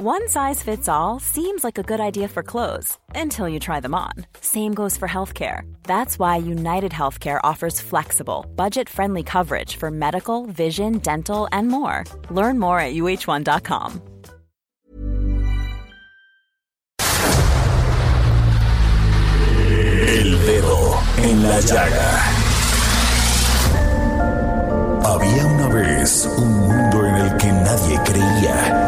One size fits all seems like a good idea for clothes until you try them on. Same goes for healthcare. That's why United Healthcare offers flexible, budget friendly coverage for medical, vision, dental, and more. Learn more at uh1.com. El dedo en la llaga. Había una vez un mundo en el que nadie creía.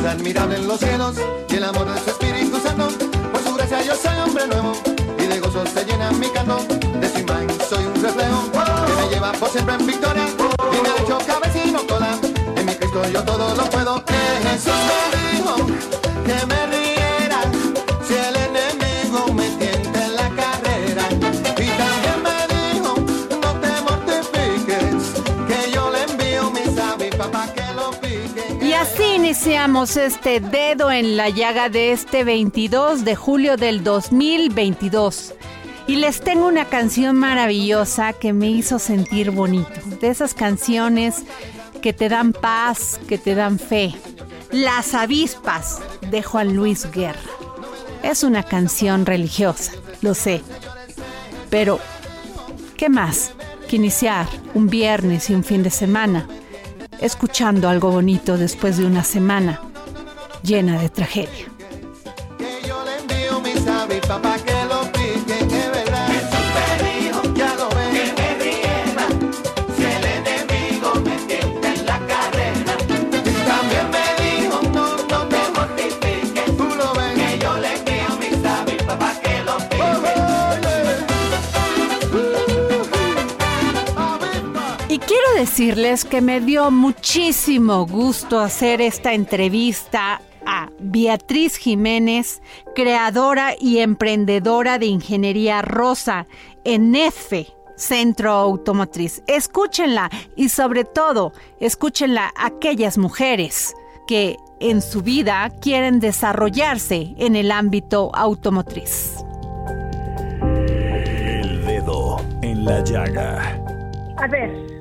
Dios admirable en los cielos y el amor de su Espíritu Santo. Por su gracia yo soy hombre nuevo y de gozo se llena mi canto. De su imagen soy un reflejo que me lleva por siempre en victoria y me ha hecho cabecino cola. En mi Cristo yo todo lo puedo. Que Jesús me dijo que me iniciamos este dedo en la llaga de este 22 de julio del 2022. Y les tengo una canción maravillosa que me hizo sentir bonito. De esas canciones que te dan paz, que te dan fe. Las avispas de Juan Luis Guerra. Es una canción religiosa, lo sé. Pero, ¿qué más que iniciar un viernes y un fin de semana escuchando algo bonito después de una semana llena de tragedia? Decirles que me dio muchísimo gusto hacer esta entrevista a Beatriz Jiménez, creadora y emprendedora de Ingeniería Rosa en EFE, Centro Automotriz. Escúchenla y sobre todo, escúchenla a aquellas mujeres que en su vida quieren desarrollarse en el ámbito automotriz. El Dedo en la Llaga. A ver,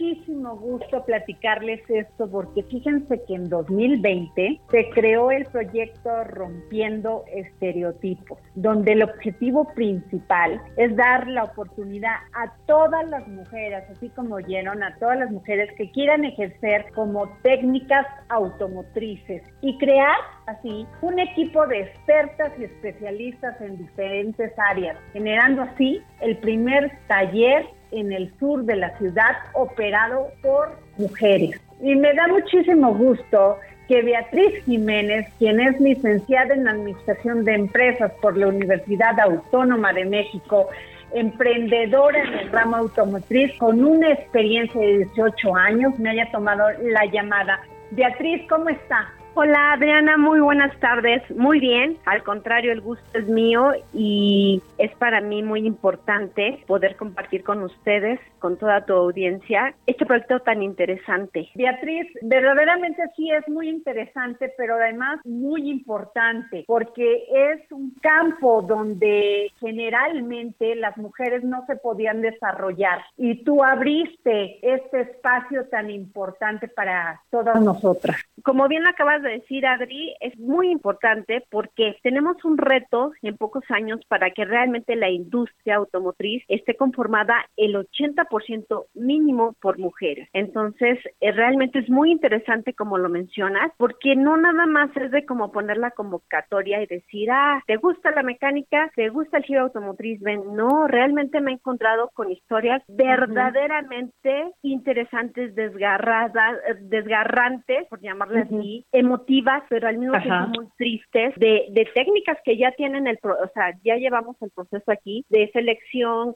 muchísimo gusto platicarles esto porque fíjense que en 2020 se creó el proyecto Rompiendo Estereotipos, donde el objetivo principal es dar la oportunidad a todas las mujeres, así como oyeron, a todas las mujeres que quieran ejercer como técnicas automotrices y crear así un equipo de expertas y especialistas en diferentes áreas, generando así el primer taller en el sur de la ciudad operado por mujeres. Y me da muchísimo gusto que Beatriz Jiménez, quien es licenciada en Administración de Empresas por la Universidad Autónoma de México, emprendedora en el ramo automotriz, con una experiencia de 18 años, me haya tomado la llamada. Beatriz, ¿cómo está? Hola Adriana, muy buenas tardes. Muy bien, al contrario, el gusto es mío y es para mí muy importante poder compartir con ustedes, con toda tu audiencia, este proyecto tan interesante. Beatriz, verdaderamente sí es muy interesante, pero además muy importante, porque es un campo donde generalmente las mujeres no se podían desarrollar y tú abriste este espacio tan importante para todas nosotras. Como bien lo acabas de decir, Adri, es muy importante porque tenemos un reto en pocos años para que realmente la industria automotriz esté conformada el 80% mínimo por mujeres. Entonces, eh, realmente es muy interesante como lo mencionas, porque no nada más es de como poner la convocatoria y decir, ah, ¿te gusta la mecánica? ¿Te gusta el giro automotriz? Ven, no, realmente me he encontrado con historias verdaderamente interesantes, desgarradas, eh, desgarrantes, por llamarlas así, emotivas, pero al mismo tiempo muy tristes, de, de técnicas que ya tienen el, o sea, ya llevamos el proceso aquí de selección,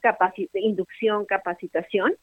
inducción, capacitación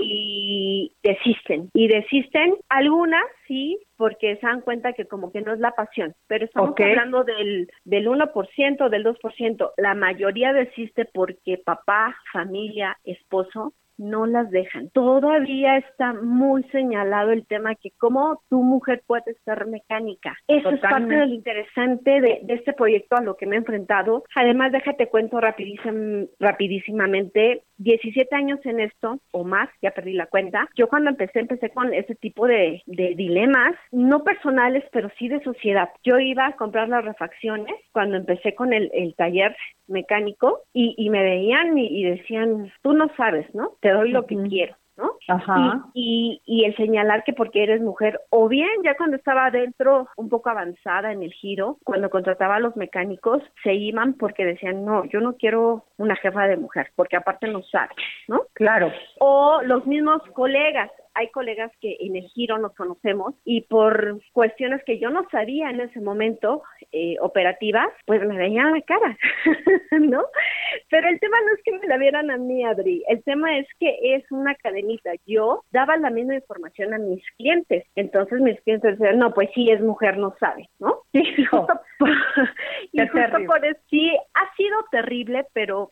y desisten. Y desisten algunas, sí, porque se dan cuenta que como que no es la pasión, pero estamos hablando del, del 1%, del 2%, la mayoría desiste porque papá, familia, esposo no las dejan. Todavía está muy señalado el tema que como tu mujer puede ser mecánica. Eso es parte del interesante de, este proyecto a lo que me he enfrentado. Además, déjate cuento rapidísimamente, 17 años en esto o más, ya perdí la cuenta. Yo cuando empecé, empecé con ese tipo de, dilemas, no personales, pero sí de sociedad. Yo iba a comprar las refacciones cuando empecé con el, taller mecánico y, me veían y, y, decían, tú no sabes, ¿no? te doy lo que quiero. ¿no? Ajá. Y, y, el señalar que porque eres mujer, o bien ya cuando estaba adentro, un poco avanzada en el giro, cuando contrataba a los mecánicos, se iban porque decían, no, yo no quiero una jefa de mujer, porque aparte no sabe, ¿no? Claro. O los mismos colegas, hay colegas que en el giro nos conocemos y por cuestiones que yo no sabía en ese momento eh, operativas, pues me veían la cara, ¿no? Pero el tema no es que me la vieran a mí, Adri, el tema es que es una cadenita. Yo daba la misma información a mis clientes, entonces mis clientes decían, no, pues sí, es mujer, no sabe, ¿no? Y justo, y justo por eso sí, ha sido terrible, pero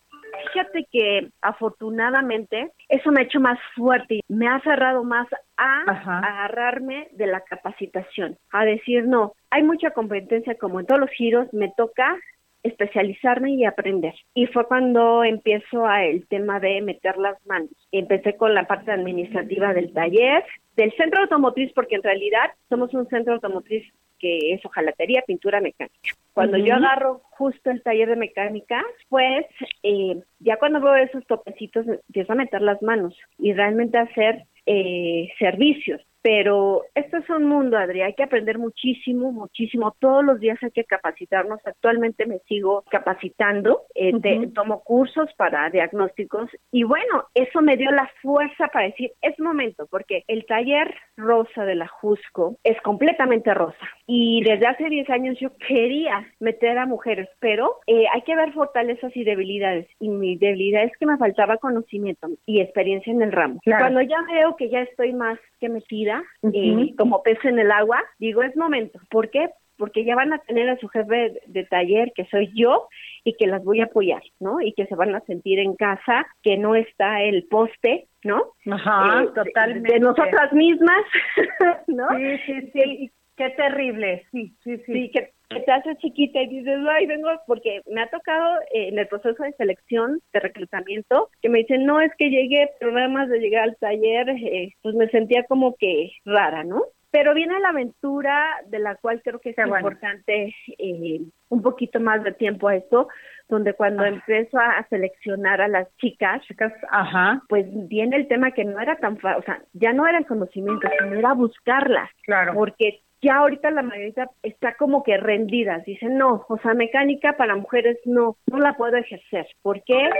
Fíjate que afortunadamente eso me ha hecho más fuerte, me ha cerrado más a agarrarme de la capacitación, a decir, no, hay mucha competencia como en todos los giros, me toca especializarme y aprender. Y fue cuando empiezo a el tema de meter las manos. Empecé con la parte administrativa del taller, del centro automotriz, porque en realidad somos un centro automotriz que es hojalatería, pintura mecánica. Cuando yo agarro justo el taller de mecánica, pues eh, ya cuando veo esos topecitos empiezo a meter las manos y realmente hacer eh, servicios. Pero esto es un mundo, Adri, hay que aprender muchísimo, muchísimo. Todos los días hay que capacitarnos. Actualmente me sigo capacitando, eh, tomo cursos para diagnósticos y bueno, eso me dio la fuerza para decir, es momento, porque el taller rosa de la Jusco es completamente rosa. Y desde hace 10 años yo quería meter a mujeres, pero eh, hay que ver fortalezas y debilidades. Y mi debilidad es que me faltaba conocimiento y experiencia en el ramo. Cuando ya veo que ya estoy más que metida, eh, como pez en el agua, digo, es momento. ¿Por qué? Porque ya van a tener a su jefe de taller, que soy yo, y que las voy a apoyar, ¿no? Y que se van a sentir en casa, que no está el poste, ¿no? Ajá, eh, totalmente. De, nosotras mismas, ¿no? Sí, sí, sí. Qué terrible, sí, sí, sí. Sí, que, te haces chiquita y dices, ay, vengo, porque me ha tocado eh, en el proceso de selección, de reclutamiento, que me dicen, no, es que llegué, pero nada más de llegar al taller, eh, pues me sentía como que rara, ¿no? Pero viene la aventura de la cual creo que es importante eh, un poquito más de tiempo a esto, donde cuando ah. empiezo a seleccionar a las chicas, chicas, ajá, pues viene el tema que no era tan fácil, o sea, ya no era el conocimiento, sino era buscarlas. Claro. Porque ya ahorita la mayoría está como que rendida, dicen, no, o sea, mecánica para mujeres no, no la puedo ejercer. ¿Por qué?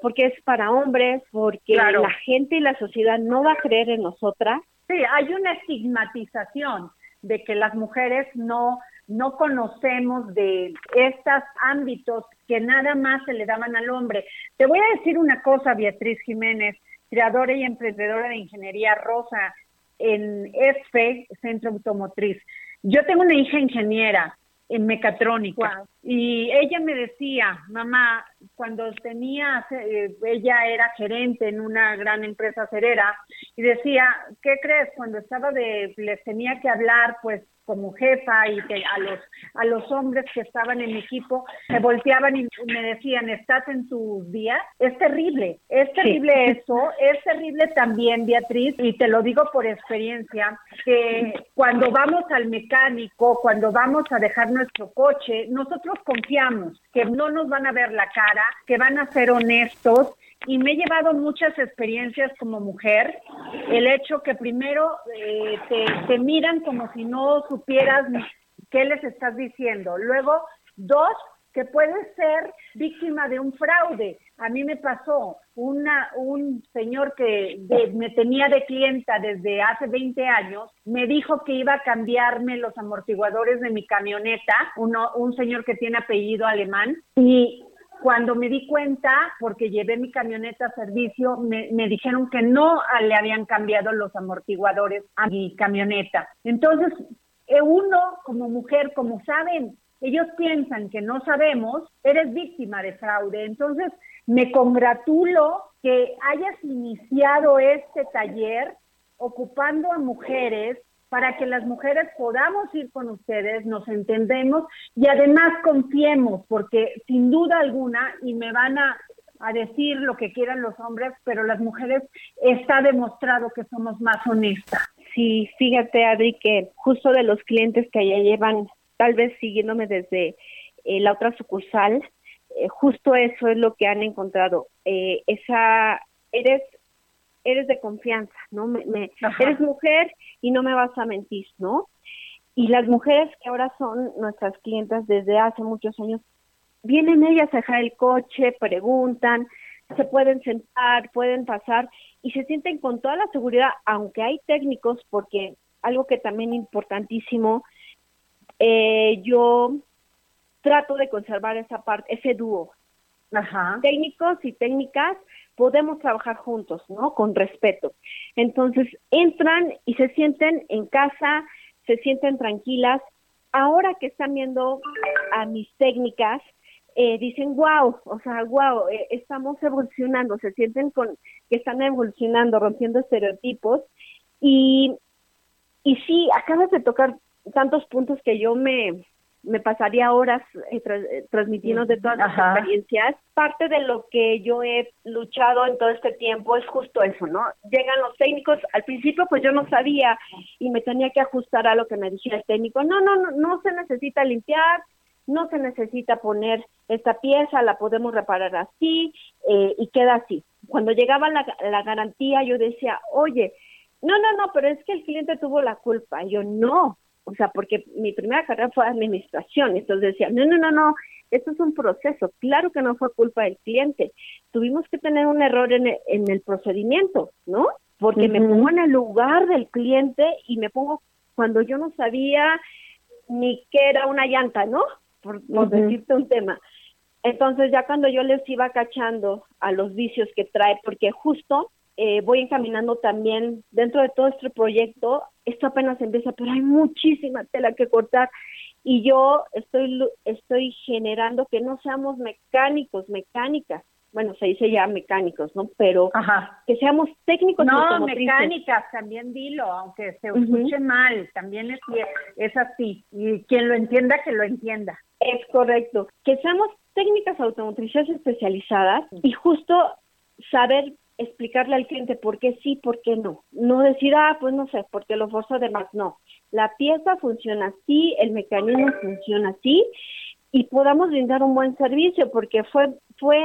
Porque es para hombres, porque la gente y la sociedad no va a creer en nosotras. Sí, hay una estigmatización de que las mujeres no no conocemos de estos ámbitos que nada más se le daban al hombre. Te voy a decir una cosa, Beatriz Jiménez, creadora y emprendedora de Ingeniería Rosa en ESFE, Centro Automotriz. Yo tengo una hija ingeniera en mecatrónica y ella me decía, mamá, cuando tenía, eh, ella era gerente en una gran empresa acerera y decía, ¿qué crees? Cuando estaba de, les tenía que hablar, pues como jefa y que a los a los hombres que estaban en mi equipo se volteaban y me decían estás en tus días es terrible es terrible eso es terrible también Beatriz y te lo digo por experiencia que cuando vamos al mecánico cuando vamos a dejar nuestro coche nosotros confiamos que no nos van a ver la cara que van a ser honestos y me he llevado muchas experiencias como mujer. El hecho que primero eh, te, miran como si no supieras qué les estás diciendo. Luego, dos, que puedes ser víctima de un fraude. A mí me pasó una, un señor que me tenía de clienta desde hace 20 años, me dijo que iba a cambiarme los amortiguadores de mi camioneta, uno, un señor que tiene apellido alemán, y cuando me di cuenta, porque llevé mi camioneta a servicio, me, dijeron que no le habían cambiado los amortiguadores a mi camioneta. Entonces, eh, uno como mujer, como saben, ellos piensan que no sabemos, eres víctima de fraude. Entonces, me congratulo que hayas iniciado este taller ocupando a mujeres para que las mujeres podamos ir con ustedes, nos entendemos y además confiemos, porque sin duda alguna, y me van a, a decir lo que quieran los hombres, pero las mujeres está demostrado que somos más honestas. Sí, fíjate Adri que justo de los clientes que ya llevan tal vez siguiéndome desde eh, la otra sucursal, eh, justo eso es lo que han encontrado. Eh, esa, eres, eres de confianza, ¿no? Me, eres mujer y no me vas a mentir, ¿no? Y las mujeres que ahora son nuestras clientas desde hace muchos años, vienen ellas a dejar el coche, preguntan, se pueden sentar, pueden pasar y se sienten con toda la seguridad, aunque hay técnicos, porque algo que también importantísimo eh, yo trato de conservar esa parte, ese dúo. Ajá. Técnicos y técnicas podemos trabajar juntos, ¿no? Con respeto. Entonces, entran y se sienten en casa, se sienten tranquilas. Ahora que están viendo a mis técnicas, eh, dicen, wow, o sea, wow, eh, estamos evolucionando, se sienten con que están evolucionando, rompiendo estereotipos. Y, y sí, acabas de tocar tantos puntos que yo me, me pasaría horas eh, eh, transmitiendo de todas las experiencias. Parte de lo que yo he luchado en todo este tiempo es justo eso, ¿no? Llegan los técnicos, al principio pues yo no sabía y me tenía que ajustar a lo que me dijera el técnico. No, no, no, no se necesita limpiar, no se necesita poner esta pieza, la podemos reparar así eh, y queda así. Cuando llegaba la, la garantía yo decía, oye, no, no, no, pero es que el cliente tuvo la culpa. yo no, o sea, porque mi primera carrera fue administración, entonces decía, no, no, no, no, esto es un proceso, claro que no fue culpa del cliente, tuvimos que tener un error en el, en el procedimiento, ¿no? Porque me pongo en el lugar del cliente y me pongo cuando yo no sabía ni qué era una llanta, ¿no? Por, decirte un tema. Entonces ya cuando yo les iba cachando a los vicios que trae, porque justo eh, voy encaminando también dentro de todo este proyecto, esto apenas empieza, pero hay muchísima tela que cortar y yo estoy, estoy generando que no seamos mecánicos, mecánicas, bueno, se dice ya mecánicos, ¿no? Pero que seamos técnicos. No, mecánicas, también dilo, aunque se escuche mal, también es, es así. Y quien lo entienda, que lo entienda. Es correcto. Que seamos técnicas automotrices especializadas y justo saber explicarle al cliente por qué sí, por qué no. No decir, ah, pues no sé, porque lo forzo de más. No, la pieza funciona así, el mecanismo funciona así y podamos brindar un buen servicio porque fue, fue,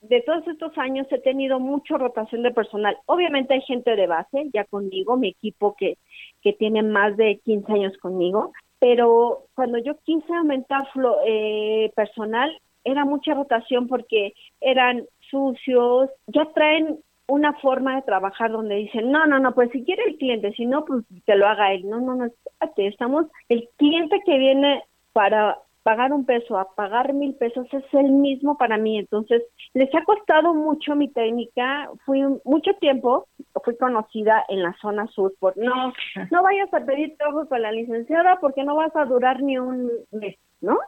de todos estos años he tenido mucha rotación de personal. Obviamente hay gente de base ya conmigo, mi equipo que, que tiene más de 15 años conmigo, pero cuando yo quise aumentar eh, personal, era mucha rotación porque eran sucios, ya traen una forma de trabajar donde dicen, no, no, no, pues si quiere el cliente, si no, pues que lo haga él. No, no, no, espérate, estamos, el cliente que viene para pagar un peso a pagar mil pesos es el mismo para mí. Entonces, les ha costado mucho mi técnica. Fui mucho tiempo, fui conocida en la zona sur por no, no vayas a pedir trabajo con la licenciada porque no vas a durar ni un mes, ¿no?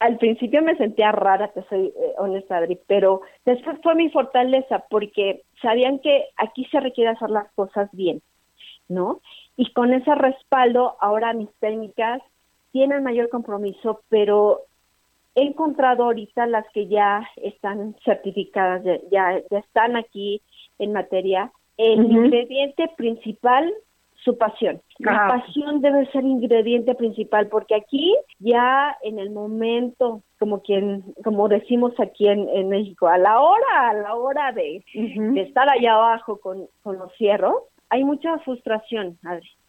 Al principio me sentía rara, te soy eh, honesta, Adri, pero después fue mi fortaleza porque sabían que aquí se requiere hacer las cosas bien, ¿no? Y con ese respaldo, ahora mis técnicas tienen mayor compromiso, pero he encontrado ahorita las que ya están certificadas, ya, ya están aquí en materia. El ingrediente principal su pasión. La pasión debe ser ingrediente principal porque aquí ya en el momento, como quien, como decimos aquí en, México, a la hora, a la hora de, estar allá abajo con, con los cierros, hay mucha frustración,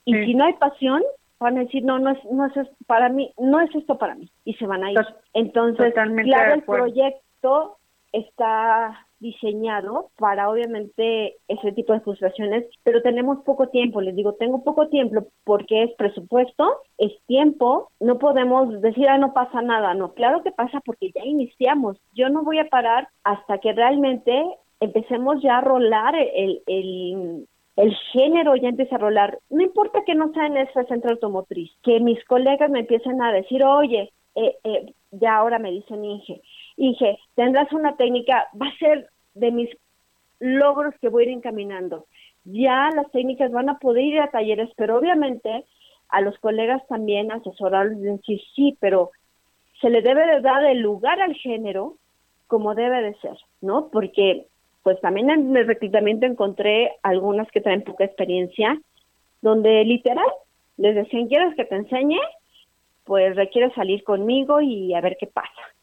Y si no hay pasión, van a decir, no, no es, no es esto para mí, no es esto para mí, y se van a ir. Entonces, claro, el proyecto está diseñado para obviamente ese tipo de frustraciones, pero tenemos poco tiempo, les digo, tengo poco tiempo porque es presupuesto, es tiempo, no podemos decir, ah, no pasa nada, no, claro que pasa porque ya iniciamos, yo no voy a parar hasta que realmente empecemos ya a rolar el, el, el género ya empieza a rolar. No importa que no sea en ese centro automotriz, que mis colegas me empiecen a decir, oye, eh, eh, ya ahora me dicen Inge, Inge, tendrás una técnica, va a ser de mis logros que voy a ir encaminando. Ya las técnicas van a poder ir a talleres, pero obviamente a los colegas también asesorarles y decir, sí, pero se le debe de dar el lugar al género como debe de ser, ¿no? Porque pues también en el reclutamiento encontré algunas que traen poca experiencia, donde literal les decían, ¿quieres que te enseñe? Pues requiere salir conmigo y a ver qué pasa.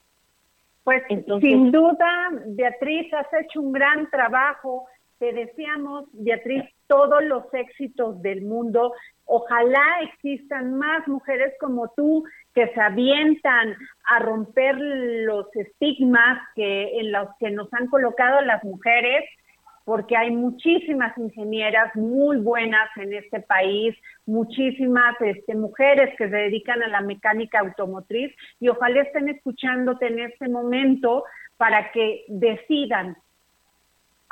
Pues sin duda, Beatriz, has hecho un gran trabajo. Te deseamos, Beatriz, todos los éxitos del mundo. Ojalá existan más mujeres como tú que se avientan a romper los estigmas que en los que nos han colocado las mujeres porque hay muchísimas ingenieras muy buenas en este país, muchísimas este, mujeres que se dedican a la mecánica automotriz y ojalá estén escuchándote en este momento para que decidan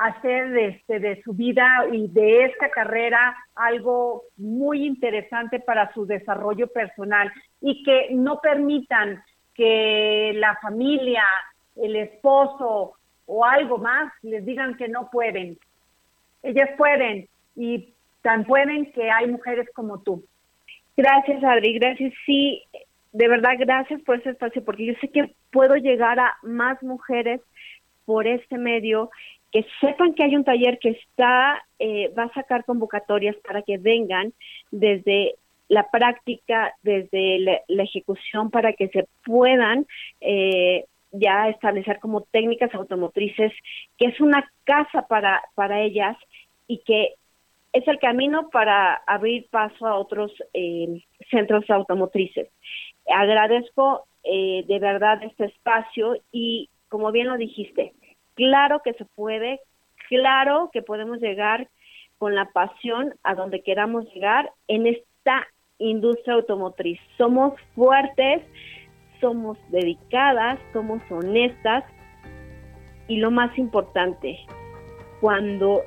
hacer este, de su vida y de esta carrera algo muy interesante para su desarrollo personal y que no permitan que la familia, el esposo o algo más les digan que no pueden. Ellas pueden y tan pueden que hay mujeres como tú. Gracias, Adri, gracias. Sí, de verdad, gracias por ese espacio, porque yo sé que puedo llegar a más mujeres por este medio que sepan que hay un taller que está, eh, va a sacar convocatorias para que vengan desde la práctica, desde la, ejecución, para que se puedan eh, ya establecer como técnicas automotrices, que es una casa para, para ellas y que es el camino para abrir paso a otros eh, centros automotrices. Agradezco de verdad este espacio y, como bien lo dijiste, Claro que se puede, claro que podemos llegar con la pasión a donde queramos llegar en esta industria automotriz. Somos fuertes, somos dedicadas, somos honestas y lo más importante, cuando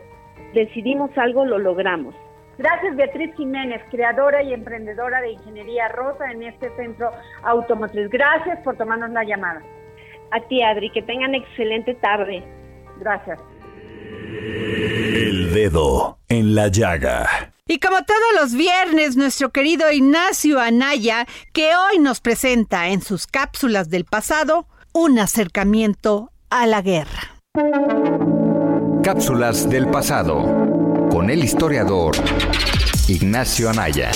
decidimos algo lo logramos. Gracias Beatriz Jiménez, creadora y emprendedora de Ingeniería Rosa en este centro automotriz. Gracias por tomarnos la llamada. A ti, Adri, que tengan excelente tarde. Gracias. El dedo en la llaga. Y como todos los viernes, nuestro querido Ignacio Anaya, que hoy nos presenta en sus cápsulas del pasado un acercamiento a la guerra. Cápsulas del pasado con el historiador Ignacio Anaya.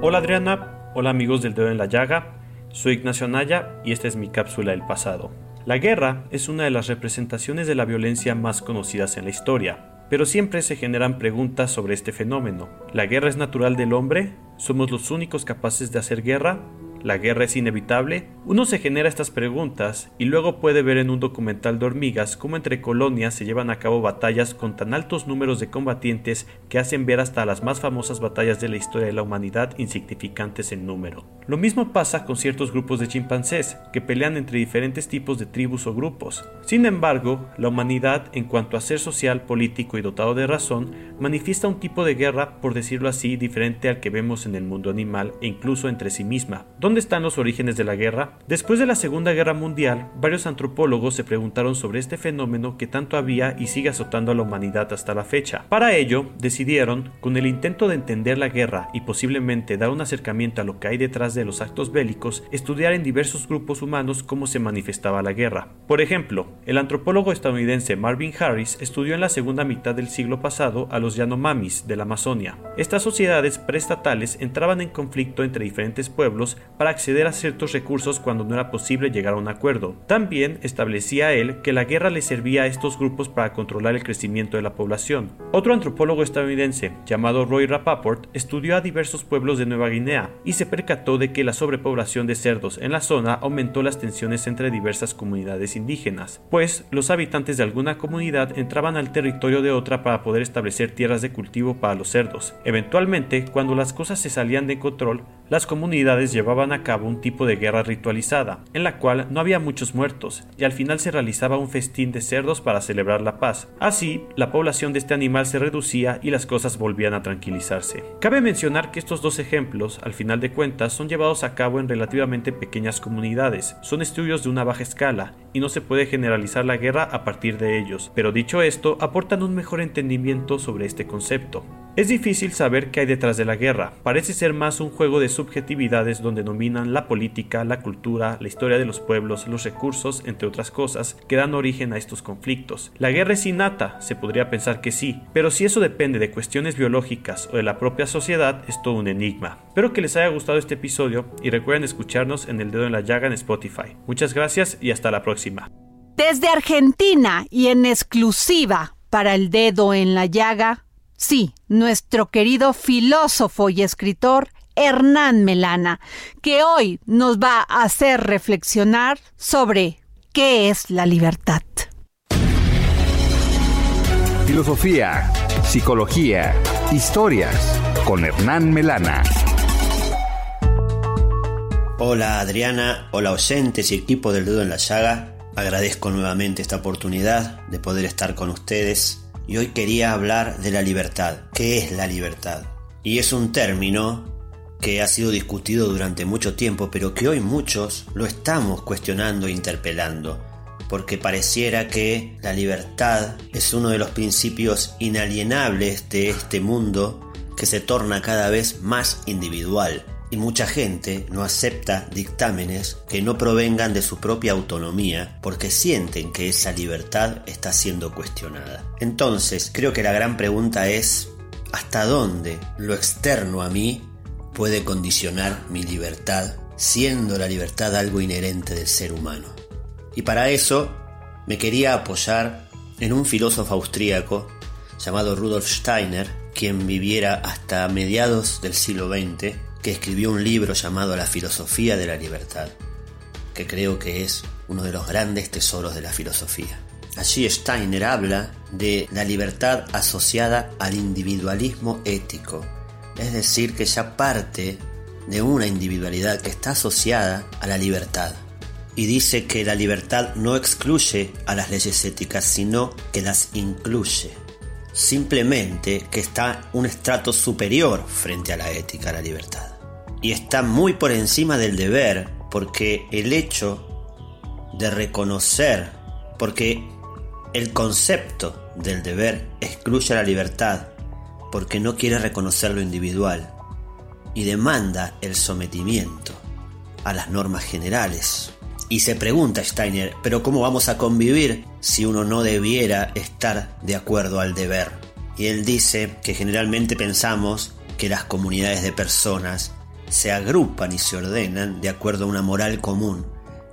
Hola Adriana, hola amigos del dedo en la llaga. Soy Ignacio Anaya y esta es mi cápsula del pasado. La guerra es una de las representaciones de la violencia más conocidas en la historia, pero siempre se generan preguntas sobre este fenómeno. ¿La guerra es natural del hombre? ¿Somos los únicos capaces de hacer guerra? ¿La guerra es inevitable? Uno se genera estas preguntas y luego puede ver en un documental de hormigas cómo entre colonias se llevan a cabo batallas con tan altos números de combatientes que hacen ver hasta las más famosas batallas de la historia de la humanidad insignificantes en número. Lo mismo pasa con ciertos grupos de chimpancés que pelean entre diferentes tipos de tribus o grupos. Sin embargo, la humanidad, en cuanto a ser social, político y dotado de razón, manifiesta un tipo de guerra, por decirlo así, diferente al que vemos en el mundo animal e incluso entre sí misma, ¿Dónde están los orígenes de la guerra? Después de la Segunda Guerra Mundial, varios antropólogos se preguntaron sobre este fenómeno que tanto había y sigue azotando a la humanidad hasta la fecha. Para ello, decidieron, con el intento de entender la guerra y posiblemente dar un acercamiento a lo que hay detrás de los actos bélicos, estudiar en diversos grupos humanos cómo se manifestaba la guerra. Por ejemplo, el antropólogo estadounidense Marvin Harris estudió en la segunda mitad del siglo pasado a los Yanomamis de la Amazonia. Estas sociedades preestatales entraban en conflicto entre diferentes pueblos para acceder a ciertos recursos cuando no era posible llegar a un acuerdo. También establecía él que la guerra le servía a estos grupos para controlar el crecimiento de la población. Otro antropólogo estadounidense, llamado Roy Rapaport, estudió a diversos pueblos de Nueva Guinea y se percató de que la sobrepoblación de cerdos en la zona aumentó las tensiones entre diversas comunidades indígenas, pues los habitantes de alguna comunidad entraban al territorio de otra para poder establecer tierras de cultivo para los cerdos. Eventualmente, cuando las cosas se salían de control, las comunidades llevaban a cabo un tipo de guerra ritualizada, en la cual no había muchos muertos, y al final se realizaba un festín de cerdos para celebrar la paz. Así, la población de este animal se reducía y las cosas volvían a tranquilizarse. Cabe mencionar que estos dos ejemplos, al final de cuentas, son llevados a cabo en relativamente pequeñas comunidades, son estudios de una baja escala, y no se puede generalizar la guerra a partir de ellos, pero dicho esto, aportan un mejor entendimiento sobre este concepto. Es difícil saber qué hay detrás de la guerra, parece ser más un juego de subjetividades donde dominan la política, la cultura, la historia de los pueblos, los recursos, entre otras cosas, que dan origen a estos conflictos. La guerra es innata, se podría pensar que sí, pero si eso depende de cuestiones biológicas o de la propia sociedad, es todo un enigma. Espero que les haya gustado este episodio y recuerden escucharnos en El Dedo en la Llaga en Spotify. Muchas gracias y hasta la próxima. Desde Argentina y en exclusiva para El Dedo en la Llaga, Sí, nuestro querido filósofo y escritor Hernán Melana, que hoy nos va a hacer reflexionar sobre qué es la libertad. Filosofía, psicología, historias con Hernán Melana. Hola Adriana, hola oyentes y equipo del dedo en la llaga. Agradezco nuevamente esta oportunidad de poder estar con ustedes y hoy quería hablar de la libertad. ¿Qué es la libertad? Y es un término que ha sido discutido durante mucho tiempo, pero que hoy muchos lo estamos cuestionando e interpelando, porque pareciera que la libertad es uno de los principios inalienables de este mundo que se torna cada vez más individual y mucha gente no acepta dictámenes que no provengan de su propia autonomía porque sienten que esa libertad está siendo cuestionada. Entonces, creo que la gran pregunta es, ¿hasta dónde lo externo a mí puede condicionar mi libertad, siendo la libertad algo inherente del ser humano? Y para eso me quería apoyar en un filósofo austríaco llamado Rudolf Steiner, quien viviera hasta mediados del siglo XX que escribió un libro llamado La filosofía de la libertad, que creo que es uno de los grandes tesoros de la filosofía. Allí Steiner habla de la libertad asociada al individualismo ético, es decir, que ya parte de una individualidad que está asociada a la libertad. Y dice que la libertad no excluye a las leyes éticas, sino que las incluye. Simplemente que está un estrato superior frente a la ética, a la libertad y está muy por encima del deber, porque el hecho de reconocer, porque el concepto del deber excluye la libertad, porque no quiere reconocer lo individual y demanda el sometimiento a las normas generales. Y se pregunta Steiner, pero ¿cómo vamos a convivir si uno no debiera estar de acuerdo al deber? Y él dice que generalmente pensamos que las comunidades de personas se agrupan y se ordenan de acuerdo a una moral común.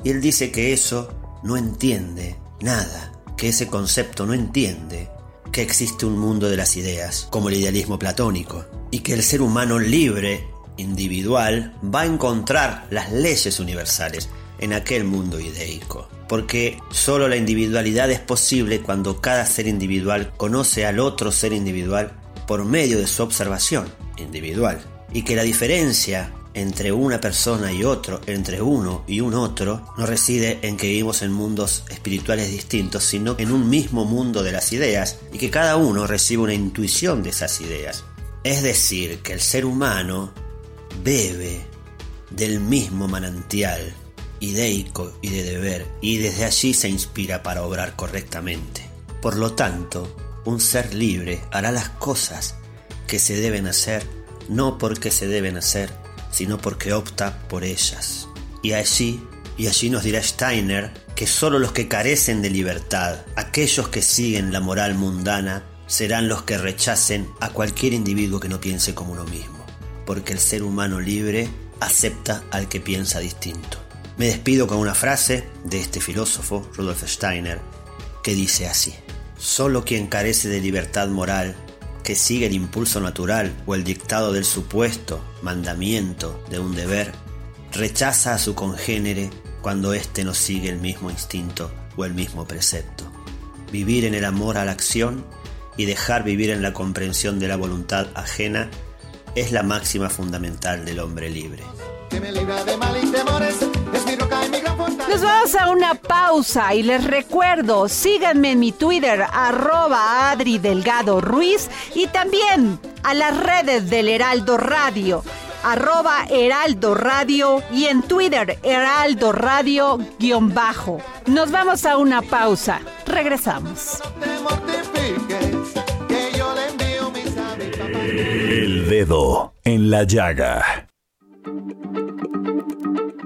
Y él dice que eso no entiende nada, que ese concepto no entiende que existe un mundo de las ideas, como el idealismo platónico, y que el ser humano libre, individual, va a encontrar las leyes universales en aquel mundo ideico. Porque solo la individualidad es posible cuando cada ser individual conoce al otro ser individual por medio de su observación individual y que la diferencia entre una persona y otro, entre uno y un otro, no reside en que vivimos en mundos espirituales distintos, sino en un mismo mundo de las ideas y que cada uno recibe una intuición de esas ideas. Es decir, que el ser humano bebe del mismo manantial ideico y de deber y desde allí se inspira para obrar correctamente. Por lo tanto, un ser libre hará las cosas que se deben hacer no porque se deben hacer, sino porque opta por ellas. Y allí, y allí nos dirá Steiner que solo los que carecen de libertad, aquellos que siguen la moral mundana, serán los que rechacen a cualquier individuo que no piense como uno mismo, porque el ser humano libre acepta al que piensa distinto. Me despido con una frase de este filósofo, Rudolf Steiner, que dice así, Solo quien carece de libertad moral, que sigue el impulso natural o el dictado del supuesto mandamiento de un deber, rechaza a su congénere cuando éste no sigue el mismo instinto o el mismo precepto. Vivir en el amor a la acción y dejar vivir en la comprensión de la voluntad ajena es la máxima fundamental del hombre libre. Nos vamos a una pausa y les recuerdo, síganme en mi Twitter, arroba Adri Delgado Ruiz y también a las redes del Heraldo Radio, arroba Heraldo Radio y en Twitter, Heraldo Radio guion bajo. Nos vamos a una pausa, regresamos. El dedo en la llaga.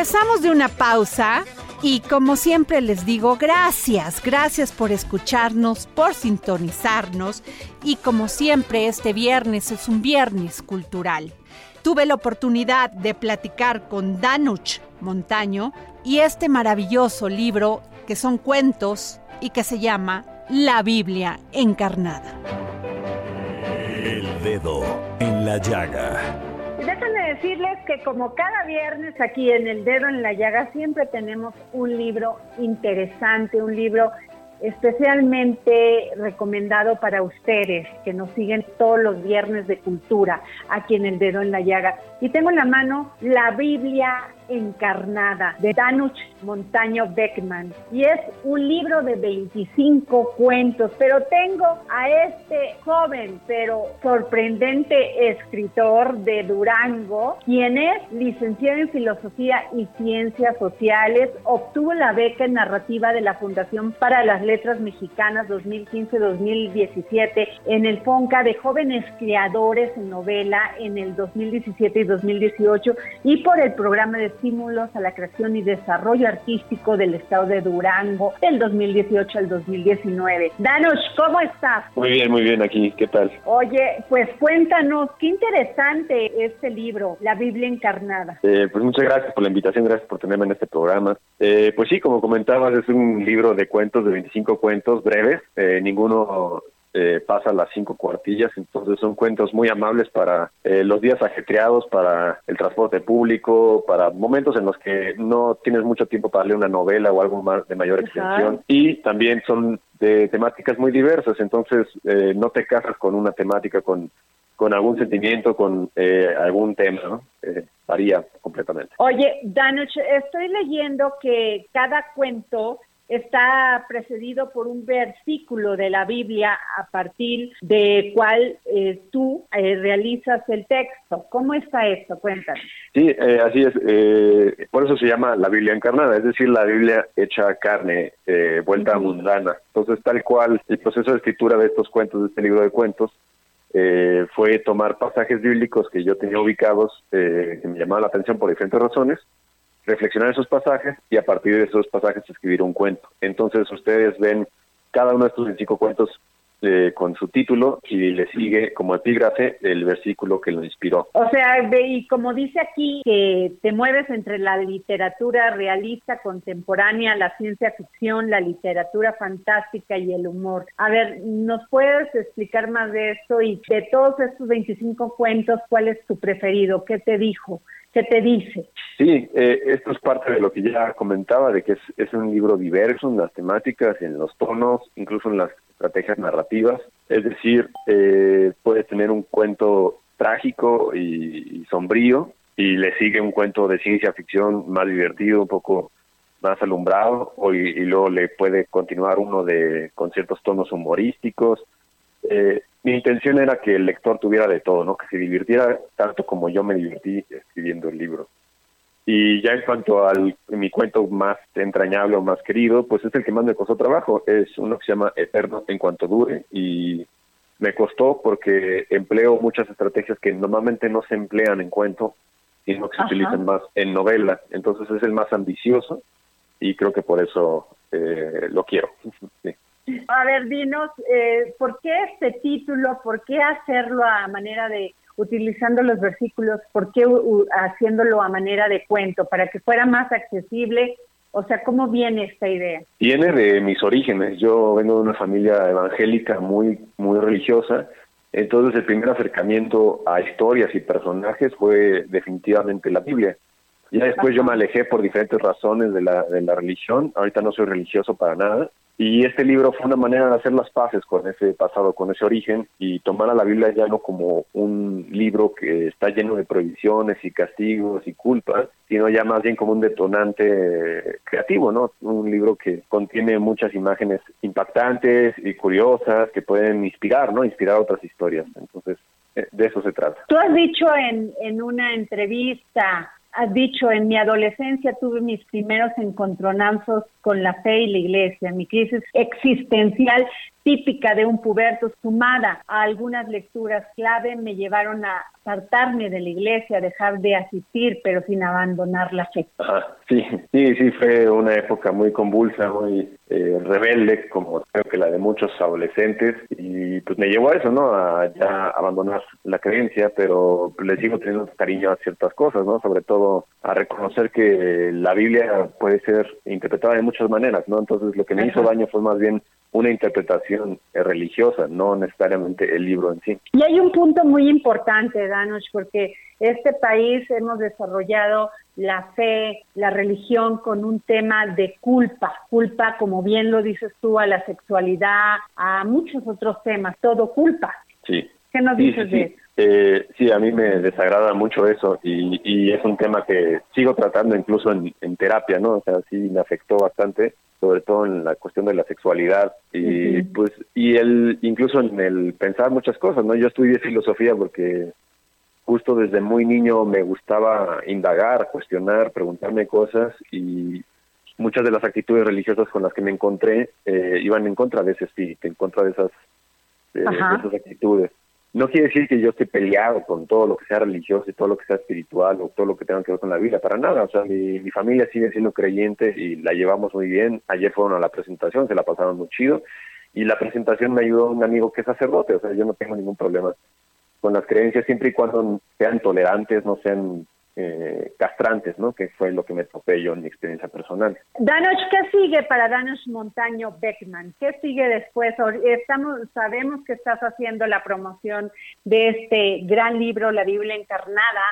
Regresamos de una pausa y como siempre les digo, gracias, gracias por escucharnos, por sintonizarnos y como siempre este viernes es un viernes cultural. Tuve la oportunidad de platicar con Danuch Montaño y este maravilloso libro que son cuentos y que se llama La Biblia encarnada. El dedo en la llaga. Déjenme decirles que como cada viernes aquí en El Dedo en la Llaga siempre tenemos un libro interesante, un libro especialmente recomendado para ustedes que nos siguen todos los viernes de cultura aquí en El Dedo en la Llaga. Y tengo en la mano la Biblia encarnada de Danuch Montaño Beckman. Y es un libro de 25 cuentos, pero tengo a este joven pero sorprendente escritor de Durango, quien es licenciado en Filosofía y Ciencias Sociales, obtuvo la beca en narrativa de la Fundación para las Letras Mexicanas 2015-2017 en el FONCA de Jóvenes Creadores en Novela en el 2017 y 2018 y por el programa de estímulos a la creación y desarrollo artístico del estado de Durango del 2018 al 2019. Danos, ¿cómo estás? Muy bien, muy bien aquí, ¿qué tal? Oye, pues cuéntanos, qué interesante este libro, La Biblia Encarnada. Eh, pues muchas gracias por la invitación, gracias por tenerme en este programa. Eh, pues sí, como comentabas, es un libro de cuentos, de 25 cuentos breves, eh, ninguno eh, pasa las cinco cuartillas, entonces son cuentos muy amables para eh, los días ajetreados, para el transporte público, para momentos en los que no tienes mucho tiempo para leer una novela o algo más de mayor extensión y también son de temáticas muy diversas, entonces eh, no te casas con una temática, con con algún sentimiento, con algún tema, ¿no? varía completamente. Oye, Danuch, estoy leyendo que cada cuento está precedido por un versículo de la Biblia a partir de cual eh, tú eh, realizas el texto. ¿Cómo está esto? Cuéntame. Sí, eh, así es. por eso se llama la Biblia encarnada, es decir, la Biblia hecha carne, vuelta mundana. Entonces, tal cual el proceso de escritura de estos cuentos, de este libro de cuentos, eh, fue tomar pasajes bíblicos que yo tenía ubicados, eh, que me llamaban la atención por diferentes razones, reflexionar esos pasajes y a partir de esos pasajes escribir un cuento. Entonces ustedes ven cada uno de estos 25 cuentos eh, con su título y le sigue como epígrafe el versículo que lo inspiró. O sea, y como dice aquí, que te mueves entre la literatura realista contemporánea, la ciencia ficción, la literatura fantástica y el humor. A ver, ¿nos puedes explicar más de esto y de todos estos 25 cuentos, cuál es tu preferido? ¿Qué te dijo? ¿Qué te dice? Sí, eh, esto es parte de lo que ya comentaba, de que es, un libro diverso en las temáticas, en los tonos, incluso en las estrategias narrativas. Es decir, eh, puede tener un cuento trágico y, sombrío y le sigue un cuento de ciencia ficción más divertido, un poco más alumbrado, y, y luego le puede continuar uno de con ciertos tonos humorísticos. Eh, mi intención era que el lector tuviera de todo, ¿no? Que se divirtiera tanto como yo me divertí escribiendo el libro. Y ya en cuanto al mi cuento más entrañable o más querido, pues es el que más me costó trabajo. Es uno que se llama Eterno en cuanto dure y me costó porque empleo muchas estrategias que normalmente no se emplean en cuento, sino que se utilizan más en novela. Entonces es el más ambicioso y creo que por eso eh, lo quiero. sí. A ver, dinos, eh, ¿por qué este título? ¿Por qué hacerlo a manera de, utilizando los versículos, por qué haciéndolo a manera de cuento? Para que fuera más accesible. O sea, ¿cómo viene esta idea? Viene de mis orígenes. Yo vengo de una familia evangélica muy, muy religiosa. Entonces el primer acercamiento a historias y personajes fue definitivamente la Biblia. Ya después yo me alejé por diferentes razones de la, de la religión. Ahorita no soy religioso para nada. Y este libro fue una manera de hacer las paces con ese pasado, con ese origen y tomar a la Biblia ya no como un libro que está lleno de prohibiciones y castigos y culpas, sino ya más bien como un detonante creativo, ¿no? Un libro que contiene muchas imágenes impactantes y curiosas que pueden inspirar, ¿no? Inspirar otras historias. Entonces, eh, de eso se trata. Tú has dicho en, en una entrevista has dicho, en mi adolescencia tuve mis primeros encontronazos con la fe y la iglesia. Mi crisis existencial típica de un puberto, sumada a algunas lecturas clave, me llevaron a apartarme de la iglesia, a dejar de asistir, pero sin abandonar la fe. sí, sí, sí, fue una época muy convulsa, muy eh, rebelde, como creo que la de muchos adolescentes, y pues me llevó a eso, ¿no? A ya abandonar la creencia, pero le sigo teniendo cariño a ciertas cosas, ¿no? Sobre todo a reconocer que la Biblia puede ser interpretada de muchas maneras, ¿no? Entonces lo que me hizo daño fue más bien una interpretación religiosa, no necesariamente el libro en sí. Y hay un punto muy importante, Danos, porque este país hemos desarrollado la fe, la religión con un tema de culpa, culpa, como bien lo dices tú, a la sexualidad, a muchos otros temas, todo culpa. Sí. ¿Qué nos dices de eso? Eh, sí, a mí me desagrada mucho eso y, y, es un tema que sigo tratando incluso en, en terapia, ¿no? O sea, sí me afectó bastante sobre todo en la cuestión de la sexualidad y pues y el incluso en el pensar muchas cosas no yo estudié filosofía porque justo desde muy niño me gustaba indagar cuestionar preguntarme cosas y muchas de las actitudes religiosas con las que me encontré eh, iban en contra de ese espíritu en contra de esas de esas actitudes no quiere decir que yo esté peleado con todo lo que sea religioso y todo lo que sea espiritual o todo lo que tenga que ver con la Biblia, para nada. O sea, mi, mi familia sigue siendo creyente y la llevamos muy bien. Ayer fueron a la presentación, se la pasaron muy chido. Y la presentación me ayudó un amigo que es sacerdote, o sea, yo no tengo ningún problema con las creencias siempre y cuando sean tolerantes, no sean eh, castrantes, ¿no? Que fue lo que me topé yo en mi experiencia personal. Danos, ¿qué sigue para Danos Montaño Beckman? ¿Qué sigue después? Estamos, sabemos que estás haciendo la promoción de este gran libro, La Biblia Encarnada.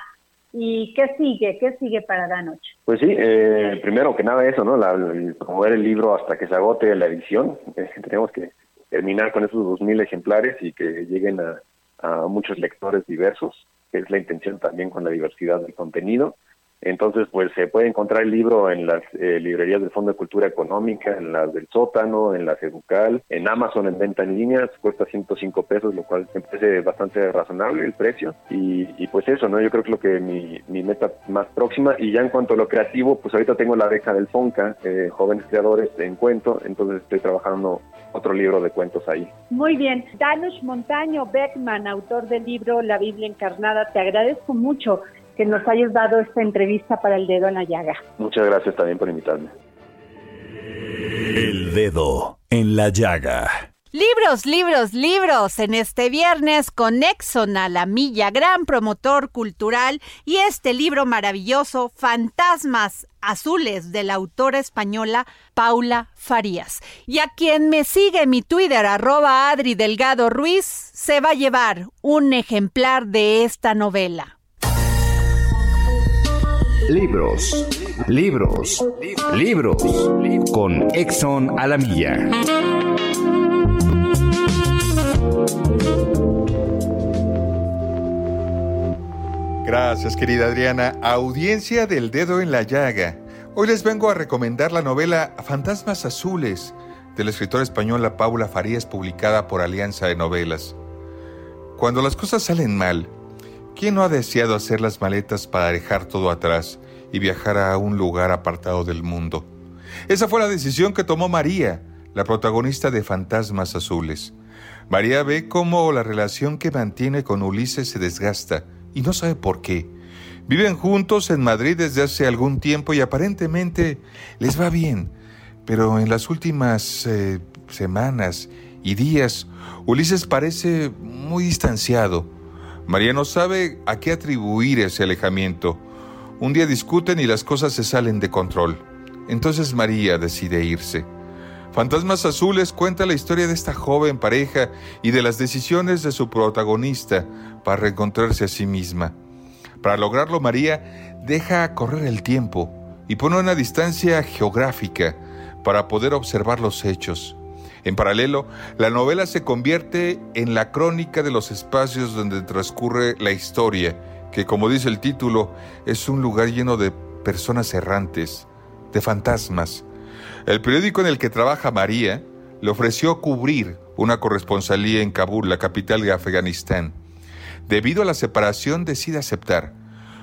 ¿Y qué sigue? ¿Qué sigue para Danoch? Pues sí, eh, primero que nada eso, ¿no? La, promover el libro hasta que se agote la edición. Eh, tenemos que terminar con esos dos mil ejemplares y que lleguen a muchos lectores diversos que es la intención también con la diversidad del contenido. Entonces, pues se puede encontrar el libro en las eh, librerías del Fondo de Cultura Económica, en las del Sótano, en las Educal, en Amazon en venta en línea, cuesta 105 pesos, lo cual me parece bastante razonable el precio. Y, pues eso, ¿no? Yo creo que lo que mi, mi meta más próxima. Y ya en cuanto a lo creativo, pues ahorita tengo la beca del FONCA, eh, Jóvenes Creadores en Cuento, entonces estoy trabajando otro libro de cuentos ahí. Muy bien. Danush Montaño Beckman, autor del libro La Biblia Encarnada, te agradezco mucho que nos hayas dado esta entrevista para el dedo en la llaga. Muchas gracias también por invitarme. El dedo en la llaga. Libros, libros, libros en este viernes con Exxon a la milla, gran promotor cultural y este libro maravilloso, Fantasmas Azules, de la autora española Paula Farías. Y a quien me sigue en mi Twitter, arroba Adri Delgado Ruiz, se va a llevar un ejemplar de esta novela. Libros, libros, libros con Exxon a la milla. Gracias, querida Adriana. Audiencia del dedo en la llaga. Hoy les vengo a recomendar la novela Fantasmas Azules de la escritora española Paula Farías, publicada por Alianza de Novelas. Cuando las cosas salen mal, ¿quién no ha deseado hacer las maletas para dejar todo atrás y viajar a un lugar apartado del mundo? Esa fue la decisión que tomó María, la protagonista de Fantasmas Azules. María ve cómo la relación que mantiene con Ulises se desgasta y no sabe por qué. Viven juntos en Madrid desde hace algún tiempo y aparentemente les va bien, pero en las últimas eh, semanas y días Ulises parece muy distanciado. María no sabe a qué atribuir ese alejamiento. Un día discuten y las cosas se salen de control. Entonces María decide irse. Fantasmas Azules cuenta la historia de esta joven pareja y de las decisiones de su protagonista para reencontrarse a sí misma. Para lograrlo, María deja correr el tiempo y pone una distancia geográfica para poder observar los hechos. En paralelo, la novela se convierte en la crónica de los espacios donde transcurre la historia, que como dice el título, es un lugar lleno de personas errantes, de fantasmas, el periódico en el que trabaja María le ofreció cubrir una corresponsalía en Kabul, la capital de Afganistán. Debido a la separación, decide aceptar.